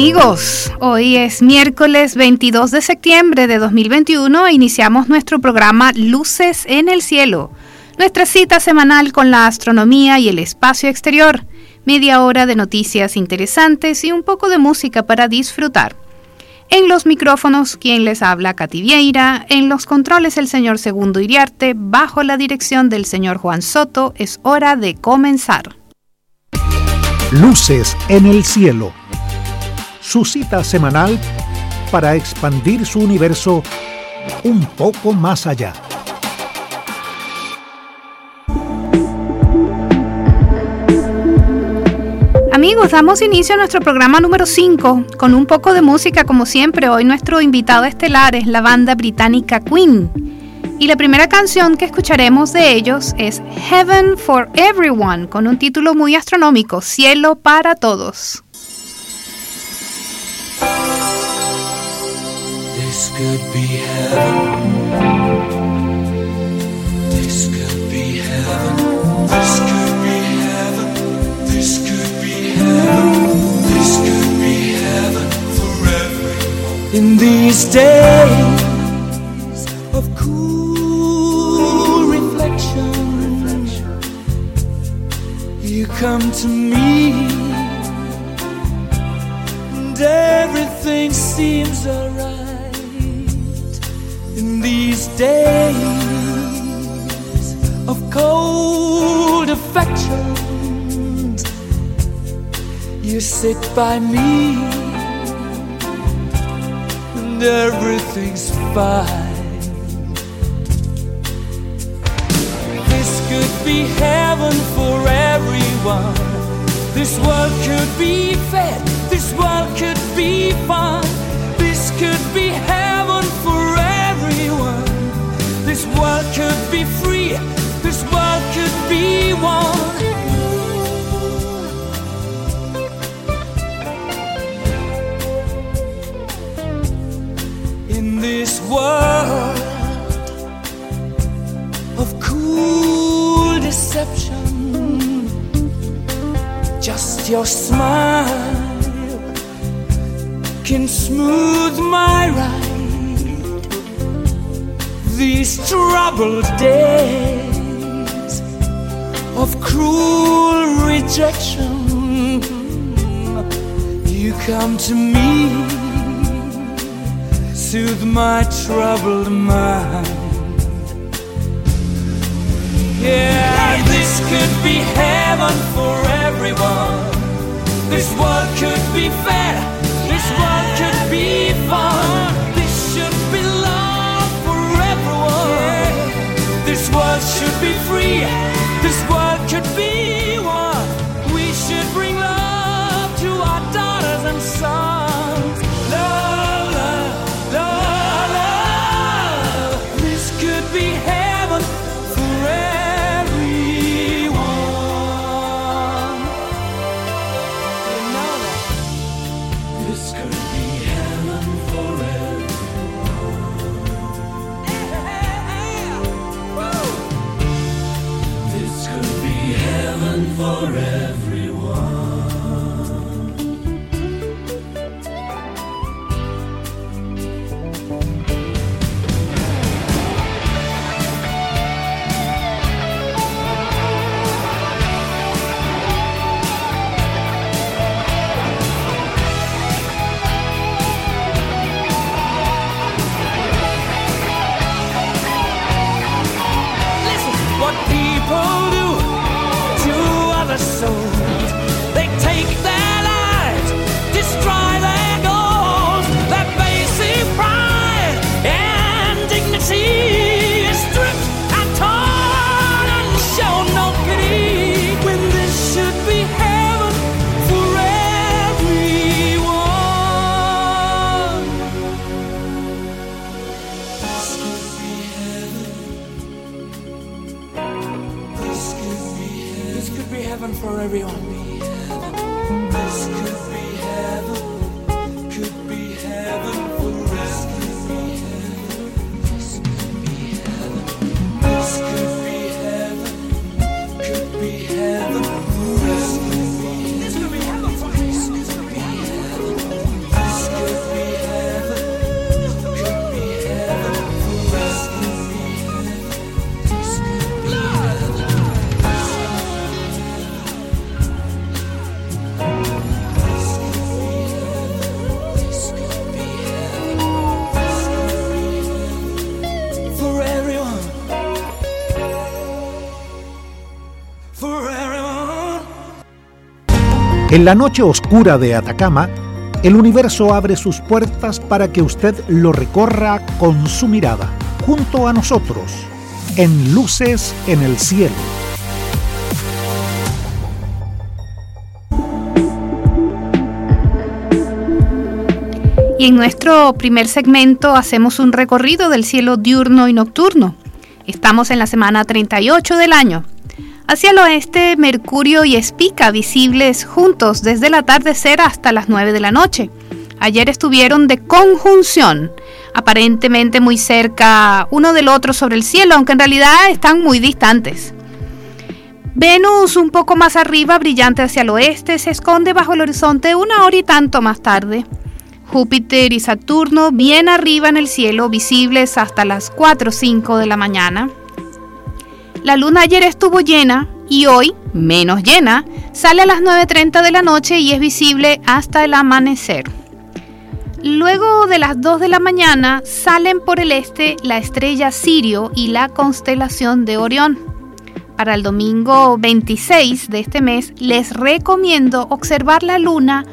Amigos, hoy es miércoles 22 de septiembre de 2021 e iniciamos nuestro programa Luces en el Cielo, nuestra cita semanal con la astronomía y el espacio exterior, media hora de noticias interesantes y un poco de música para disfrutar. En los micrófonos, quien les habla, Katy Vieira. En los controles, el señor Segundo Iriarte. Bajo la dirección del señor Juan Soto, es hora de comenzar. Luces en el cielo su cita semanal para expandir su universo un poco más allá. Amigos, damos inicio a nuestro programa número 5 con un poco de música como siempre. Hoy nuestro invitado estelar es la banda británica Queen. Y la primera canción que escucharemos de ellos es Heaven for Everyone, con un título muy astronómico, Cielo para Todos. This could be heaven. This could be heaven. This could be heaven. This could be heaven. This could be heaven for everyone. In these days of cool reflection, you come to me, and everything seems alright days of cold affections. You sit by me, and everything's fine. This could be heaven for everyone. This world could be fed, this world could be fun. Your smile can smooth my ride. These troubled days of cruel rejection, you come to me, soothe my troubled mind. Yeah, this could be heaven for everyone. This world could be fair. This world could be fun. This should be love for everyone. This world should be free. This world En la noche oscura de Atacama, el universo abre sus puertas para que usted lo recorra con su mirada, junto a nosotros, en Luces en el Cielo. Y en nuestro primer segmento hacemos un recorrido del cielo diurno y nocturno. Estamos en la semana 38 del año. Hacia el oeste, Mercurio y Espica visibles juntos desde el atardecer hasta las 9 de la noche. Ayer estuvieron de conjunción, aparentemente muy cerca uno del otro sobre el cielo, aunque en realidad están muy distantes. Venus un poco más arriba, brillante hacia el oeste, se esconde bajo el horizonte una hora y tanto más tarde. Júpiter y Saturno bien arriba en el cielo, visibles hasta las 4 o 5 de la mañana. La luna ayer estuvo llena y hoy, menos llena, sale a las 9.30 de la noche y es visible hasta el amanecer. Luego de las 2 de la mañana salen por el este la estrella Sirio y la constelación de Orión. Para el domingo 26 de este mes les recomiendo observar la luna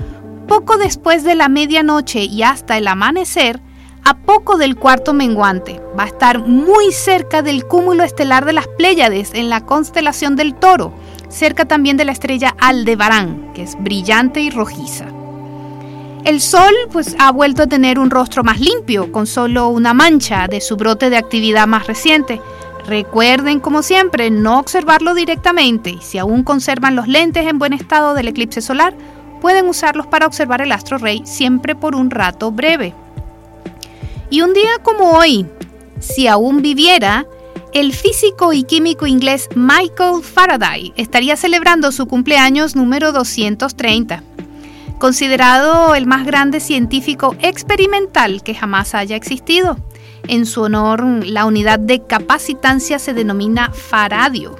poco después de la medianoche y hasta el amanecer, a poco del cuarto menguante. Va a estar muy cerca del cúmulo estelar de las Pléyades en la constelación del Toro, cerca también de la estrella Aldebarán, que es brillante y rojiza. El Sol pues ha vuelto a tener un rostro más limpio, con solo una mancha de su brote de actividad más reciente. Recuerden, como siempre, no observarlo directamente si aún conservan los lentes en buen estado del eclipse solar, pueden usarlos para observar el astro rey siempre por un rato breve. Y un día como hoy, si aún viviera, el físico y químico inglés Michael Faraday estaría celebrando su cumpleaños número 230. Considerado el más grande científico experimental que jamás haya existido. En su honor, la unidad de capacitancia se denomina faradio.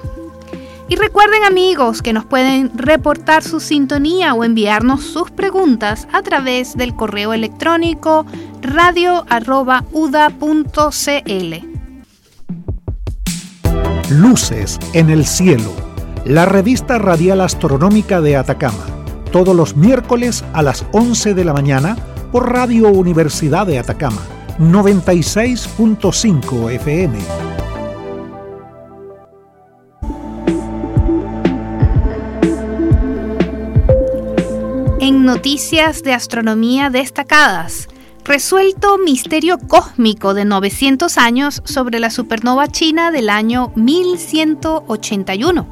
Y recuerden amigos que nos pueden reportar su sintonía o enviarnos sus preguntas a través del correo electrónico radio.uda.cl. Luces en el Cielo, la revista radial astronómica de Atacama, todos los miércoles a las 11 de la mañana por Radio Universidad de Atacama, 96.5 FM. En noticias de astronomía destacadas, resuelto misterio cósmico de 900 años sobre la supernova china del año 1181.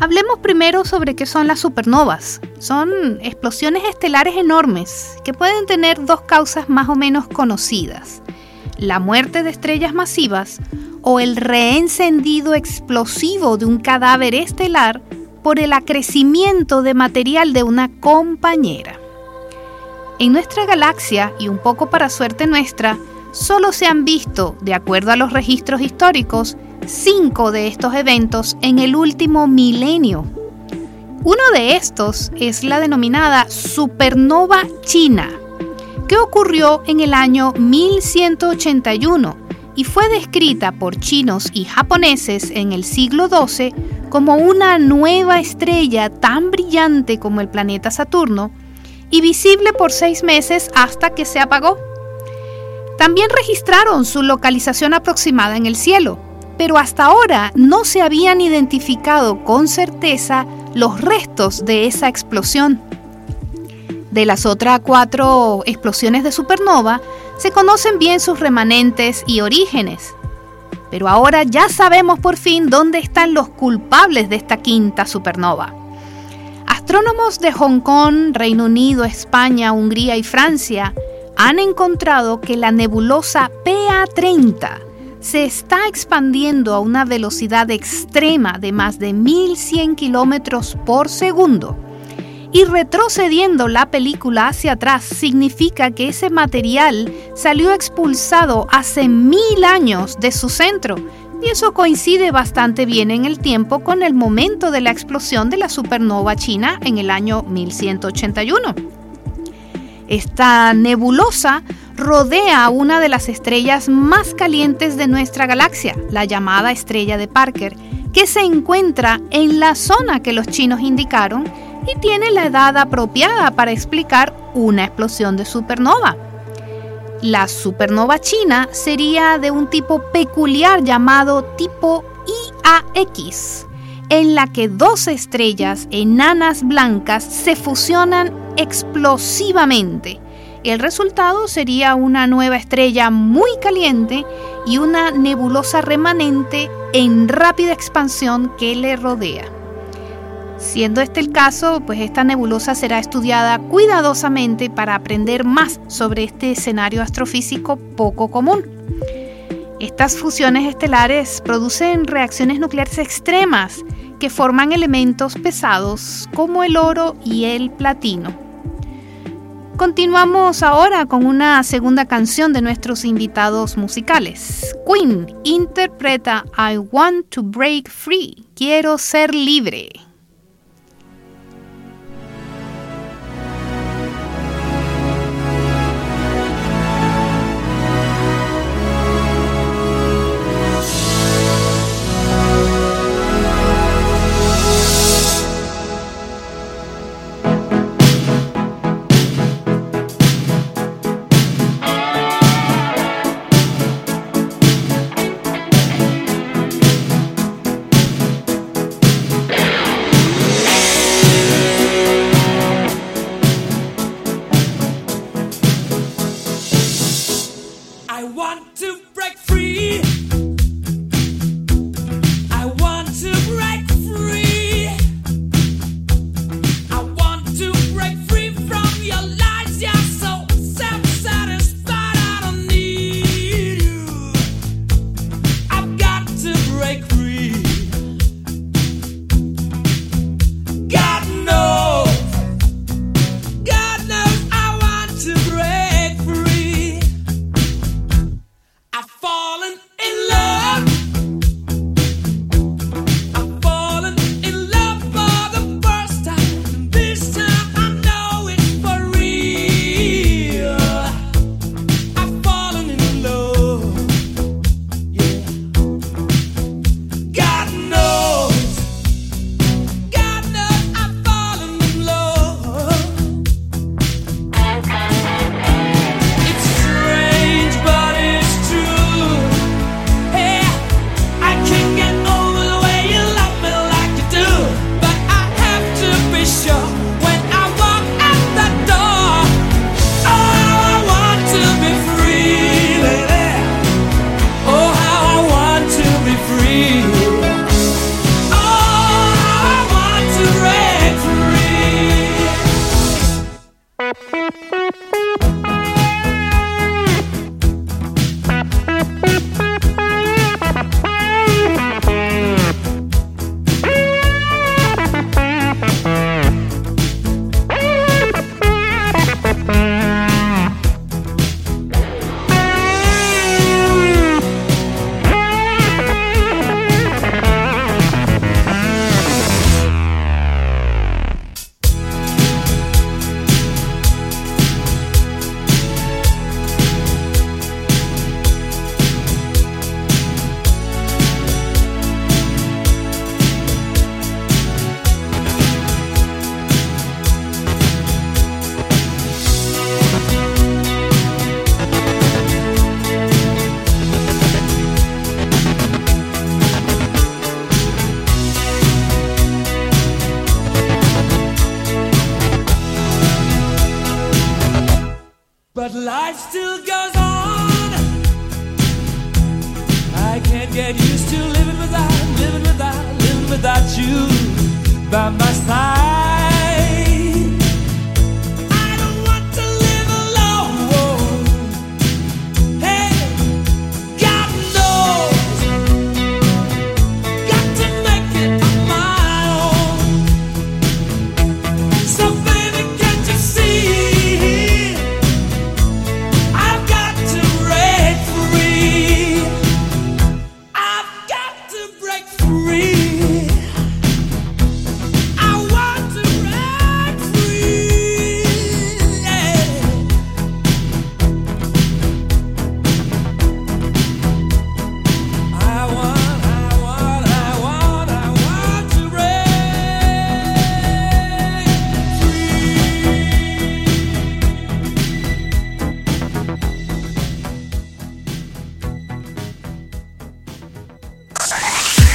Hablemos primero sobre qué son las supernovas. Son explosiones estelares enormes que pueden tener dos causas más o menos conocidas. La muerte de estrellas masivas o el reencendido explosivo de un cadáver estelar por el acrecimiento de material de una compañera. En nuestra galaxia, y un poco para suerte nuestra, solo se han visto, de acuerdo a los registros históricos, cinco de estos eventos en el último milenio. Uno de estos es la denominada supernova china, que ocurrió en el año 1181 y fue descrita por chinos y japoneses en el siglo XII como una nueva estrella tan brillante como el planeta Saturno y visible por seis meses hasta que se apagó. También registraron su localización aproximada en el cielo, pero hasta ahora no se habían identificado con certeza los restos de esa explosión. De las otras cuatro explosiones de supernova, se conocen bien sus remanentes y orígenes. Pero ahora ya sabemos por fin dónde están los culpables de esta quinta supernova. Astrónomos de Hong Kong, Reino Unido, España, Hungría y Francia han encontrado que la nebulosa PA30 se está expandiendo a una velocidad extrema de más de 1100 kilómetros por segundo. Y retrocediendo la película hacia atrás significa que ese material salió expulsado hace mil años de su centro y eso coincide bastante bien en el tiempo con el momento de la explosión de la supernova china en el año 1181. Esta nebulosa rodea una de las estrellas más calientes de nuestra galaxia, la llamada estrella de Parker, que se encuentra en la zona que los chinos indicaron y tiene la edad apropiada para explicar una explosión de supernova. La supernova china sería de un tipo peculiar llamado tipo IAX, en la que dos estrellas enanas blancas se fusionan explosivamente. El resultado sería una nueva estrella muy caliente y una nebulosa remanente en rápida expansión que le rodea. Siendo este el caso, pues esta nebulosa será estudiada cuidadosamente para aprender más sobre este escenario astrofísico poco común. Estas fusiones estelares producen reacciones nucleares extremas que forman elementos pesados como el oro y el platino. Continuamos ahora con una segunda canción de nuestros invitados musicales. Queen interpreta I Want to Break Free, Quiero ser libre.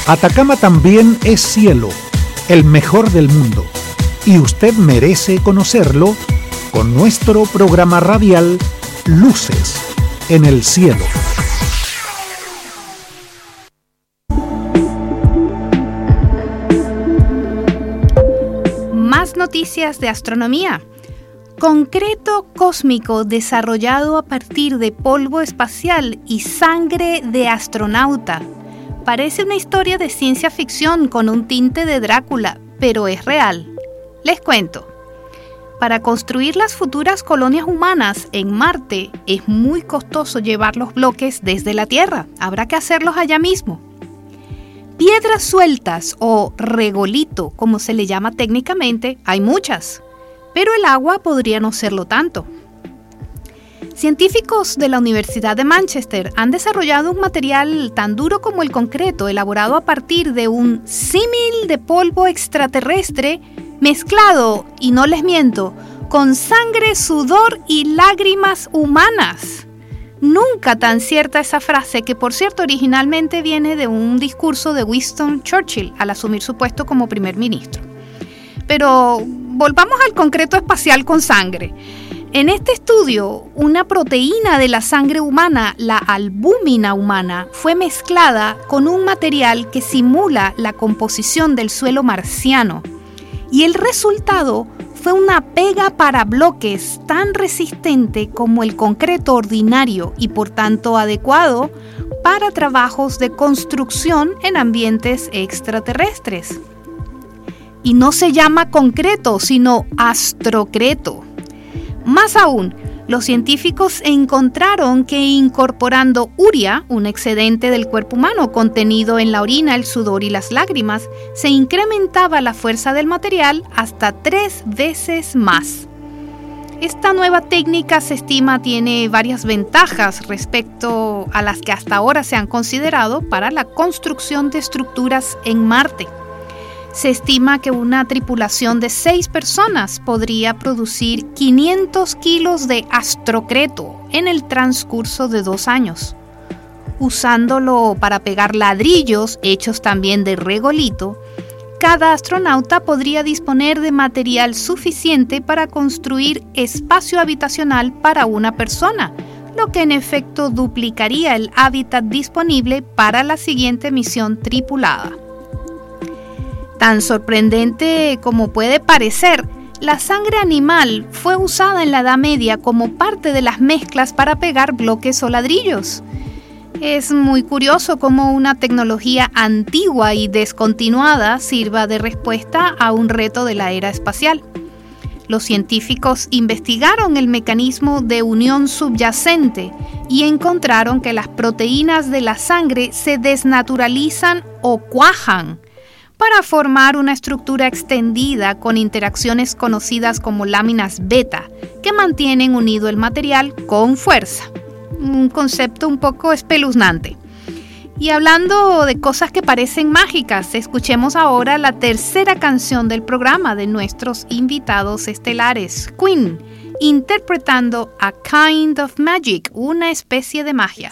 Atacama también es cielo, el mejor del mundo, y usted merece conocerlo con nuestro programa radial Luces en el Cielo. Más noticias de astronomía. Concreto cósmico desarrollado a partir de polvo espacial y sangre de astronauta. Parece una historia de ciencia ficción con un tinte de Drácula, pero es real. Les cuento. Para construir las futuras colonias humanas en Marte es muy costoso llevar los bloques desde la Tierra. Habrá que hacerlos allá mismo. Piedras sueltas o regolito, como se le llama técnicamente, hay muchas pero el agua podría no serlo tanto. Científicos de la Universidad de Manchester han desarrollado un material tan duro como el concreto, elaborado a partir de un símil de polvo extraterrestre mezclado, y no les miento, con sangre, sudor y lágrimas humanas. Nunca tan cierta esa frase que por cierto originalmente viene de un discurso de Winston Churchill al asumir su puesto como primer ministro. Pero volvamos al concreto espacial con sangre. En este estudio, una proteína de la sangre humana, la albúmina humana, fue mezclada con un material que simula la composición del suelo marciano. Y el resultado fue una pega para bloques tan resistente como el concreto ordinario y por tanto adecuado para trabajos de construcción en ambientes extraterrestres y no se llama concreto, sino astrocreto. Más aún, los científicos encontraron que incorporando uria, un excedente del cuerpo humano contenido en la orina, el sudor y las lágrimas, se incrementaba la fuerza del material hasta tres veces más. Esta nueva técnica se estima tiene varias ventajas respecto a las que hasta ahora se han considerado para la construcción de estructuras en Marte se estima que una tripulación de seis personas podría producir 500 kilos de astrocreto en el transcurso de dos años. Usándolo para pegar ladrillos hechos también de regolito, cada astronauta podría disponer de material suficiente para construir espacio habitacional para una persona, lo que en efecto duplicaría el hábitat disponible para la siguiente misión tripulada. Tan sorprendente como puede parecer, la sangre animal fue usada en la Edad Media como parte de las mezclas para pegar bloques o ladrillos. Es muy curioso cómo una tecnología antigua y descontinuada sirva de respuesta a un reto de la era espacial. Los científicos investigaron el mecanismo de unión subyacente y encontraron que las proteínas de la sangre se desnaturalizan o cuajan para formar una estructura extendida con interacciones conocidas como láminas beta, que mantienen unido el material con fuerza. Un concepto un poco espeluznante. Y hablando de cosas que parecen mágicas, escuchemos ahora la tercera canción del programa de nuestros invitados estelares, Queen, interpretando A Kind of Magic, una especie de magia.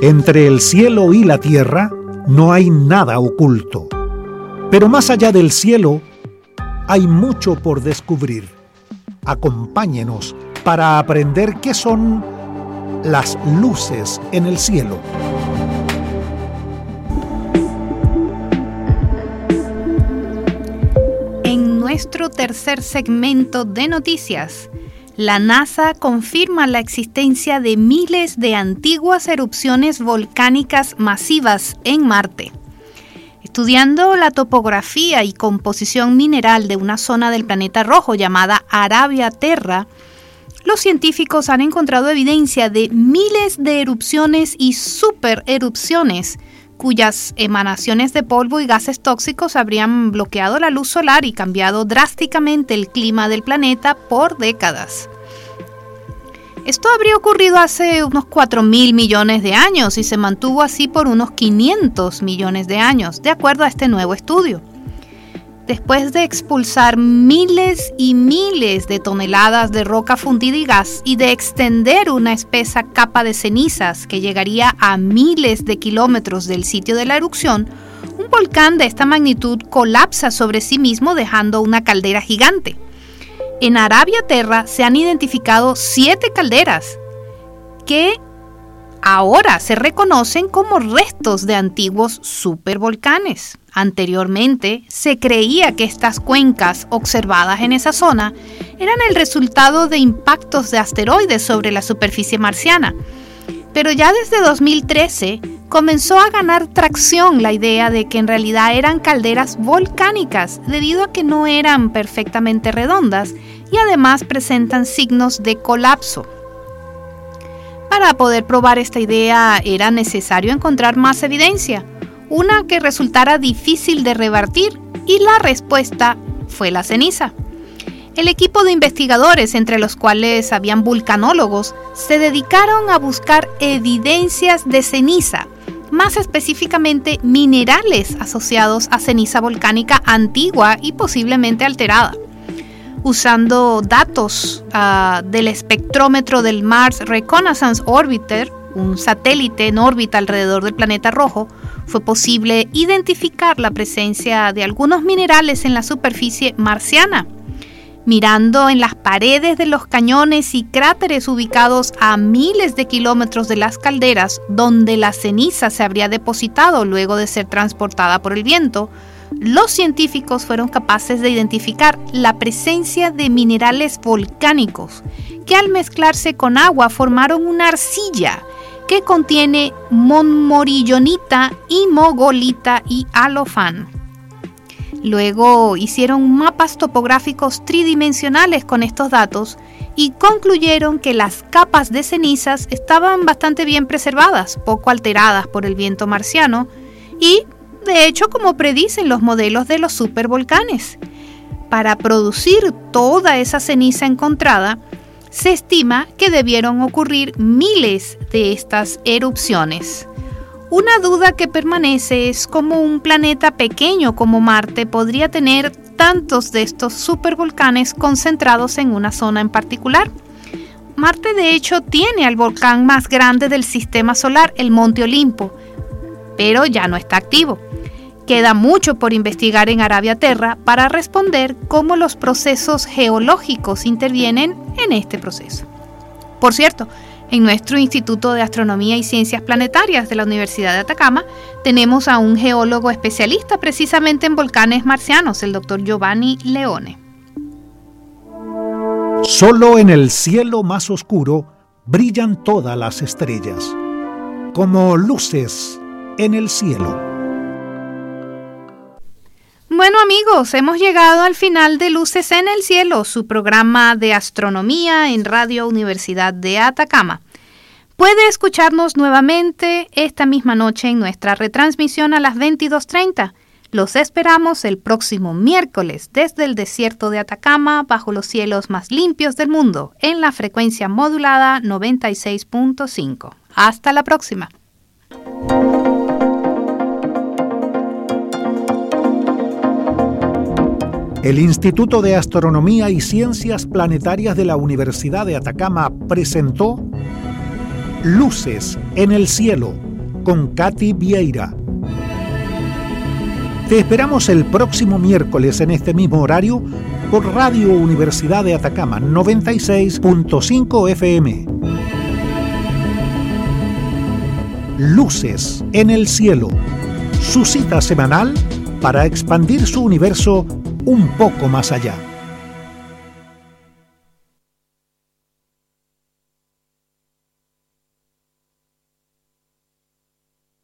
Entre el cielo y la tierra no hay nada oculto. Pero más allá del cielo hay mucho por descubrir. Acompáñenos para aprender qué son las luces en el cielo. En nuestro tercer segmento de noticias, la NASA confirma la existencia de miles de antiguas erupciones volcánicas masivas en Marte. Estudiando la topografía y composición mineral de una zona del planeta rojo llamada Arabia Terra, los científicos han encontrado evidencia de miles de erupciones y supererupciones cuyas emanaciones de polvo y gases tóxicos habrían bloqueado la luz solar y cambiado drásticamente el clima del planeta por décadas. Esto habría ocurrido hace unos 4 mil millones de años y se mantuvo así por unos 500 millones de años, de acuerdo a este nuevo estudio. Después de expulsar miles y miles de toneladas de roca fundida y gas y de extender una espesa capa de cenizas que llegaría a miles de kilómetros del sitio de la erupción, un volcán de esta magnitud colapsa sobre sí mismo dejando una caldera gigante. En Arabia Terra se han identificado siete calderas que ahora se reconocen como restos de antiguos supervolcanes. Anteriormente se creía que estas cuencas observadas en esa zona eran el resultado de impactos de asteroides sobre la superficie marciana. Pero ya desde 2013 comenzó a ganar tracción la idea de que en realidad eran calderas volcánicas debido a que no eran perfectamente redondas y además presentan signos de colapso. Para poder probar esta idea era necesario encontrar más evidencia, una que resultara difícil de revertir y la respuesta fue la ceniza. El equipo de investigadores, entre los cuales habían vulcanólogos, se dedicaron a buscar evidencias de ceniza, más específicamente minerales asociados a ceniza volcánica antigua y posiblemente alterada usando datos uh, del espectrómetro del Mars Reconnaissance Orbiter, un satélite en órbita alrededor del planeta rojo, fue posible identificar la presencia de algunos minerales en la superficie marciana. Mirando en las paredes de los cañones y cráteres ubicados a miles de kilómetros de las calderas donde la ceniza se habría depositado luego de ser transportada por el viento, los científicos fueron capaces de identificar la presencia de minerales volcánicos que al mezclarse con agua formaron una arcilla que contiene monmorillonita, mogolita y alofán. Luego hicieron mapas topográficos tridimensionales con estos datos y concluyeron que las capas de cenizas estaban bastante bien preservadas, poco alteradas por el viento marciano y de hecho como predicen los modelos de los supervolcanes. Para producir toda esa ceniza encontrada, se estima que debieron ocurrir miles de estas erupciones. Una duda que permanece es cómo un planeta pequeño como Marte podría tener tantos de estos supervolcanes concentrados en una zona en particular. Marte de hecho tiene al volcán más grande del sistema solar, el Monte Olimpo, pero ya no está activo. Queda mucho por investigar en Arabia Terra para responder cómo los procesos geológicos intervienen en este proceso. Por cierto, en nuestro Instituto de Astronomía y Ciencias Planetarias de la Universidad de Atacama tenemos a un geólogo especialista precisamente en volcanes marcianos, el doctor Giovanni Leone. Solo en el cielo más oscuro brillan todas las estrellas, como luces en el cielo. Bueno amigos, hemos llegado al final de Luces en el Cielo, su programa de astronomía en Radio Universidad de Atacama. Puede escucharnos nuevamente esta misma noche en nuestra retransmisión a las 22.30 los esperamos el próximo miércoles desde el desierto de Atacama bajo los cielos más limpios del mundo en la frecuencia modulada 96.5. Hasta la próxima. El Instituto de Astronomía y Ciencias Planetarias de la Universidad de Atacama presentó Luces en el Cielo con Katy Vieira te esperamos el próximo miércoles en este mismo horario por Radio Universidad de Atacama 96.5 FM. Luces en el cielo. Su cita semanal para expandir su universo un poco más allá.